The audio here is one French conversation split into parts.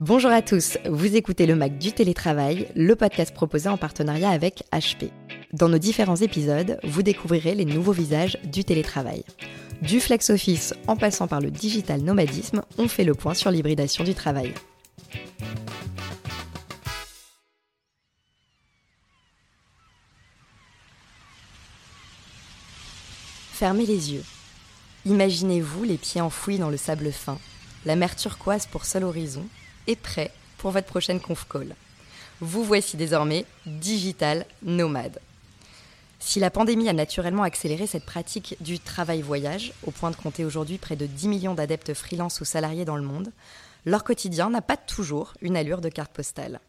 Bonjour à tous, vous écoutez le Mac du télétravail, le podcast proposé en partenariat avec HP. Dans nos différents épisodes, vous découvrirez les nouveaux visages du télétravail. Du flex office en passant par le digital nomadisme, on fait le point sur l'hybridation du travail. Fermez les yeux. Imaginez-vous les pieds enfouis dans le sable fin, la mer turquoise pour seul horizon, et prêt pour votre prochaine conf call. Vous voici désormais digital nomade. Si la pandémie a naturellement accéléré cette pratique du travail-voyage, au point de compter aujourd'hui près de 10 millions d'adeptes freelance ou salariés dans le monde, leur quotidien n'a pas toujours une allure de carte postale.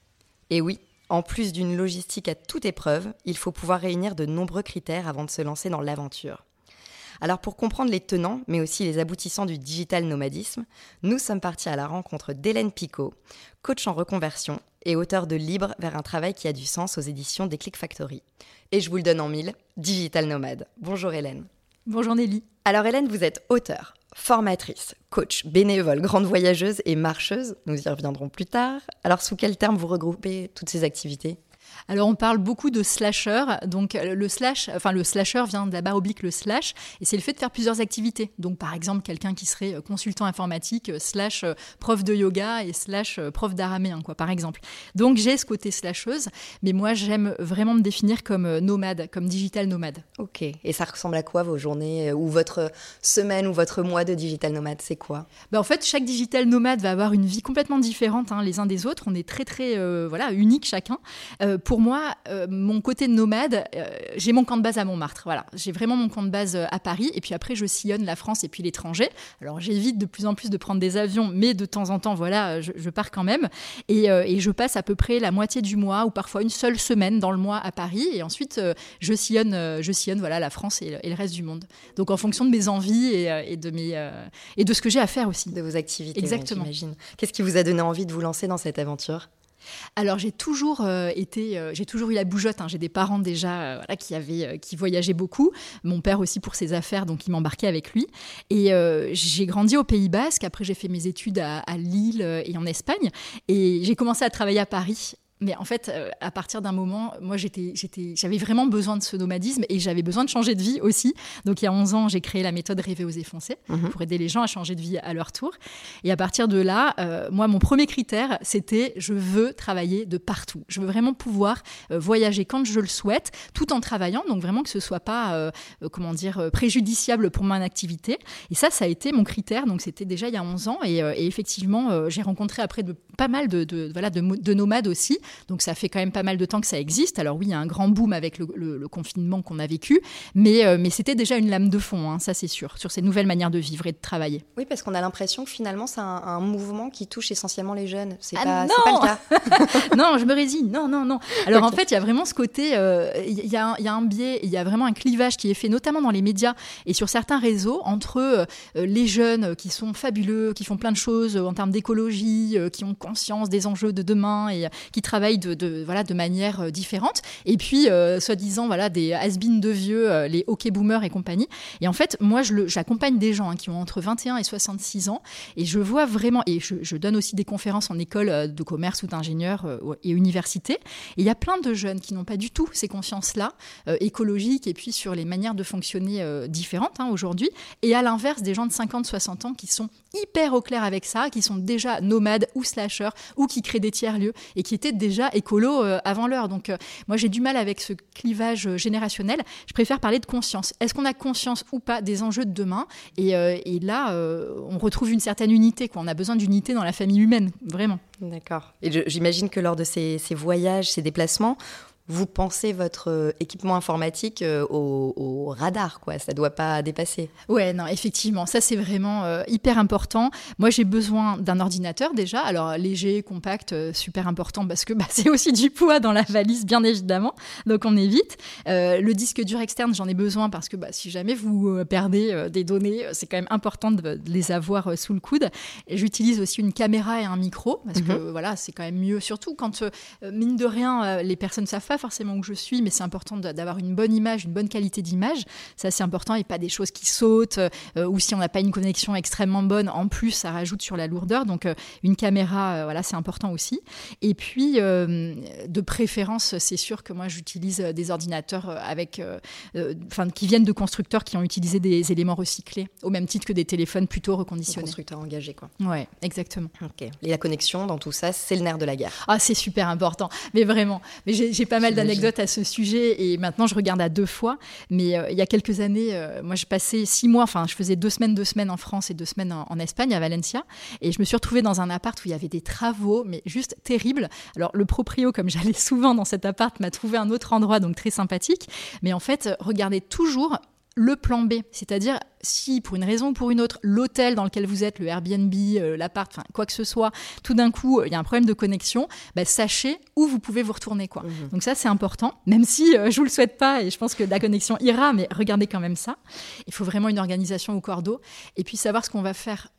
Et oui, en plus d'une logistique à toute épreuve, il faut pouvoir réunir de nombreux critères avant de se lancer dans l'aventure. Alors pour comprendre les tenants, mais aussi les aboutissants du digital nomadisme, nous sommes partis à la rencontre d'Hélène Picot, coach en reconversion et auteur de Libre vers un travail qui a du sens aux éditions des Click Factory. Et je vous le donne en mille, Digital Nomade. Bonjour Hélène. Bonjour Nelly. Alors Hélène, vous êtes auteur, formatrice, coach, bénévole, grande voyageuse et marcheuse. Nous y reviendrons plus tard. Alors sous quel terme vous regroupez toutes ces activités? Alors on parle beaucoup de slasher, donc euh, le slash, enfin le slasher vient de la barre oblique le slash, et c'est le fait de faire plusieurs activités. Donc par exemple quelqu'un qui serait euh, consultant informatique, euh, slash prof de yoga et slash prof d'araméen, quoi, par exemple. Donc j'ai ce côté slasheuse, mais moi j'aime vraiment me définir comme nomade, comme digital nomade. Ok, et ça ressemble à quoi vos journées ou votre semaine ou votre mois de digital nomade? C'est quoi? Bah, En fait, chaque digital nomade va avoir une vie complètement différente hein, les uns des autres. On est très très voilà unique chacun pour moi, euh, mon côté nomade, euh, j'ai mon camp de base à Montmartre. Voilà, j'ai vraiment mon camp de base euh, à Paris. Et puis après, je sillonne la France et puis l'étranger. Alors, j'évite de plus en plus de prendre des avions, mais de temps en temps, voilà, je, pars quand même. Et, je passe à peu près la moitié du mois ou parfois une seule semaine dans le mois à Paris. Et ensuite, je sillonne, je sillonne voilà, la France et, le reste du monde. Donc, en fonction de mes envies et, de, mes, et de ce que j'ai à faire aussi. De vos activités. Exactement. Qu'est-ce qui vous a donné envie de vous lancer dans cette aventure? Alors j'ai toujours euh, été, euh, j'ai toujours eu la bougeotte. Hein. J'ai des parents déjà euh, qui avaient, qui voyageaient beaucoup. Mon père aussi pour ses affaires, donc il m'embarquait avec lui. Et j'ai grandi au Pays Basque. Après j'ai fait mes études à Lille et en Espagne. Et j'ai commencé à travailler à Paris mais en fait, euh, à partir d'un moment, moi, j'étais, j'étais, j'avais vraiment besoin de ce nomadisme et j'avais besoin de changer de vie aussi. Donc, il y a 11 ans, j'ai créé la méthode Rêver, oser, foncer mhm. pour aider les gens à changer de vie à leur tour. Et à partir de là, euh, moi, mon premier critère, c'était je veux travailler de partout. Je veux vraiment pouvoir euh, voyager quand je le souhaite, tout en travaillant. Donc, vraiment que ce soit pas, comment dire, préjudiciable pour mon activité. Et ça, ça a été mon critère. Donc, c'était déjà il y a 11 ans. Et, effectivement, j'ai rencontré après de, pas mal de, de voilà, de, de nomades aussi donc ça fait quand même pas mal de temps que ça existe. Alors oui, il y a un grand boom avec le, confinement qu'on a vécu, mais, euh, mais c'était déjà une lame de fond, hein, ça c'est sûr, sur ces nouvelles manières de vivre et de travailler. Oui, parce qu'on a l'impression que finalement c'est un, mouvement qui touche essentiellement les jeunes. C'est ah pas, pas, le cas. non, je me résigne. Non, non, non. Alors en fait, il y a vraiment ce côté, euh, il y, a, y, a un biais, il y a vraiment un clivage qui est fait, notamment dans les médias et sur certains réseaux, entre euh, les jeunes qui sont fabuleux, qui font plein de choses en termes d'écologie, qui ont conscience des enjeux de demain et qui travaillent de, voilà, de manière euh, différente. Et puis, euh, soi-disant, voilà, des has de vieux, euh, les hockey boomers et compagnie. Et en fait, moi, j'accompagne des gens hein, qui ont entre 21 et 66 ans. Et je vois vraiment, et je, donne aussi des conférences en école de commerce ou d'ingénieur et université. Et il y a plein de jeunes qui n'ont pas du tout ces consciences-là, écologiques, et puis sur les manières de fonctionner différentes hein, aujourd'hui. Et à l'inverse, des gens de 50-60 ans qui sont hyper au clair avec ça, qui sont déjà nomades ou slasheurs, ou qui créent des tiers-lieux, et qui étaient déjà écolo euh, avant l'heure. Donc euh, moi j'ai du mal avec ce clivage euh, générationnel. Je préfère parler de conscience. Est-ce qu'on a conscience ou pas des enjeux de demain? Et, là, on retrouve une certaine unité. Quoi. On a besoin d'unité dans la famille humaine, vraiment. D'accord. Et j'imagine que lors de ces, ces voyages, ces déplacements, vous pensez votre euh, équipement informatique euh, au, radar, quoi. Ça ne doit pas dépasser. Ouais, non, effectivement, ça c'est vraiment euh, hyper important. Moi, j'ai besoin d'un ordinateur déjà, alors léger, compact, super important parce que bah, c'est aussi du poids dans la valise, bien évidemment, donc on évite. le disque dur externe, j'en ai besoin parce que bah, si jamais vous perdez des données, c'est quand même important de, les avoir sous le coude. J'utilise aussi une caméra et un micro parce que mhm. voilà, c'est quand même mieux, surtout quand mine de rien, les personnes savent pas forcément où je suis, mais c'est important d'avoir une bonne image, une bonne qualité d'image. Ça, c'est important et pas des choses qui sautent euh, ou si on n'a pas une connexion extrêmement bonne, en plus, ça rajoute sur la lourdeur. Donc, euh, une caméra, euh, voilà, c'est important aussi. Et puis, de préférence, c'est sûr que moi, j'utilise des ordinateurs avec, enfin, qui viennent de constructeurs qui ont utilisé des éléments recyclés, au même titre que des téléphones plutôt reconditionnés. Constructeurs engagés, quoi. Ouais, exactement. Ok. Et la connexion dans tout ça, c'est le nerf de la guerre. Ah, c'est super important. Mais vraiment. Mais j'ai pas mal d'anecdotes à ce sujet et maintenant je regarde à deux fois. Mais il y a quelques années, moi, je passais six mois, enfin, je faisais deux semaines, deux semaines en France et deux semaines en, Espagne, à Valencia. Et je me suis retrouvée dans un appart où il y avait des travaux, mais juste terribles. Alors, le proprio, comme j'allais souvent dans cet appart, m'a trouvé un autre endroit, donc très sympathique. Mais en fait, regardez toujours le plan B, c'est-à-dire si pour une raison ou pour une autre, l'hôtel dans lequel vous êtes, le Airbnb, euh, l'appart, enfin quoi que ce soit, tout d'un coup, euh, il y a un problème de connexion, bah, sachez où vous pouvez vous retourner. Quoi. Mhm. Donc ça, c'est important, même si euh, je vous le souhaite pas et je pense que la connexion ira, mais regardez quand même ça. Il faut vraiment une organisation au cordeau et puis savoir ce qu'on va faire.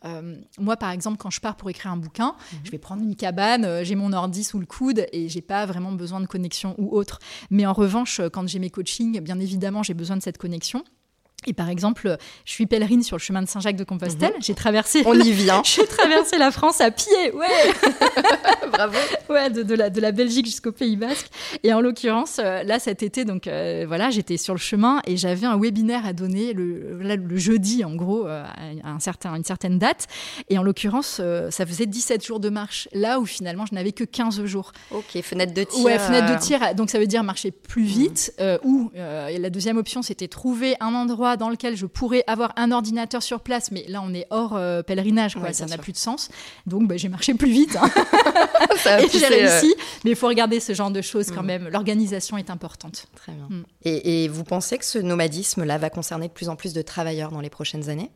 moi, par exemple, quand je pars pour écrire un bouquin, mhm. je vais prendre une cabane, j'ai mon ordi sous le coude et j'ai pas vraiment besoin de connexion ou autre. Mais en revanche, quand j'ai mes coachings, bien évidemment, j'ai besoin de cette connexion. Et par exemple, je suis pèlerine sur le chemin de Saint-Jacques de Compostelle. Mhm. J'ai traversé. On y vient. J'ai traversé la France à pied, ouais. Bravo. Ouais, de, la, de la Belgique jusqu'au Pays Basque. Et en l'occurrence, euh, là cet été, donc euh, voilà, j'étais sur le chemin et j'avais un webinaire à donner le, le jeudi, en gros, euh, à un certain, une certaine date. Et en l'occurrence, ça faisait 17 jours de marche. Là où finalement, je n'avais que 15 jours. Ok, fenêtre de tir. Ouais, fenêtre de tir. Donc ça veut dire marcher plus vite. ou la deuxième option, c'était trouver un endroit dans lequel je pourrais avoir un ordinateur sur place, mais là on est hors euh, pèlerinage, quoi, ça n'a plus de sens. Donc bah, j'ai marché plus vite. Hein. et j'ai réussi. Euh, mais il faut regarder ce genre de choses quand mm. même. L'organisation est importante. Très bien. Mm. Et, vous pensez que ce nomadisme-là va concerner de plus en plus de travailleurs dans les prochaines années?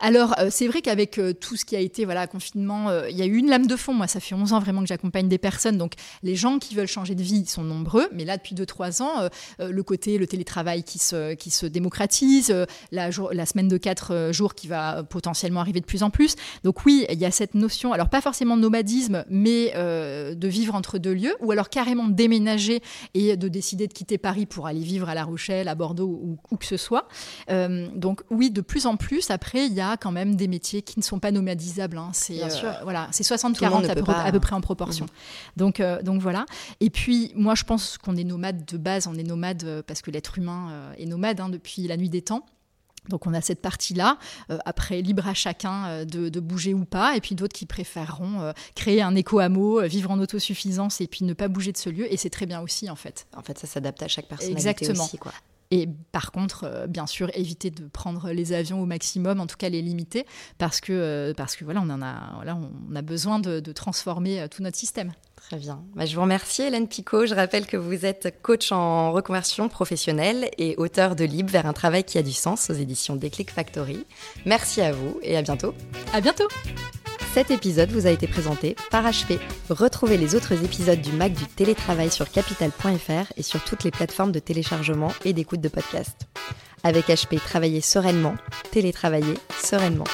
Alors euh, c'est vrai qu'avec tout ce qui a été voilà confinement, il y a eu une lame de fond. Moi, ça fait 11 ans vraiment que j'accompagne des personnes. Donc les gens qui veulent changer de vie sont nombreux. Mais là, depuis 2-3 ans, le côté, le télétravail qui se, qui se démocratise, la, la semaine de 4 euh, jours qui va potentiellement arriver de plus en plus. Donc oui, il y a cette notion, alors pas forcément de nomadisme, mais euh, de vivre entre deux lieux, ou alors carrément déménager et de décider de quitter Paris pour aller vivre à La Rochelle, à Bordeaux ou où que ce soit. Euh, donc oui, de plus en plus, après, il y a quand même des métiers qui ne sont pas nomadisables. Hein. C'est voilà, c'est 60-40 à, peu près en proportion. Mmh. Donc, donc voilà. Et puis moi, je pense qu'on est nomade de base, on est nomade parce que l'être humain est nomade hein, depuis la nuit des temps. Donc on a cette partie-là. Euh, après, libre à chacun euh, de, bouger ou pas. Et puis d'autres qui préféreront euh, créer un éco-hameau, vivre en autosuffisance et puis ne pas bouger de ce lieu. Et c'est très bien aussi, en fait. En fait, ça s'adapte à chaque personne. Exactement. Aussi, quoi. Et par contre, bien sûr, éviter de prendre les avions au maximum, en tout cas les limiter, parce que, parce que voilà, on, en a, voilà, on a besoin de transformer tout notre système. Très bien. Bah, je vous remercie Hélène Picot. Je rappelle que vous êtes coach en reconversion professionnelle et auteur de Libre vers un travail qui a du sens aux éditions Déclic Factory. Merci à vous et à bientôt. À bientôt. Cet épisode vous a été présenté par HP. Retrouvez les autres épisodes du Mac du télétravail sur capital.fr et sur toutes les plateformes de téléchargement et d'écoute de podcast. Avec HP, travaillez sereinement, télétravaillez sereinement.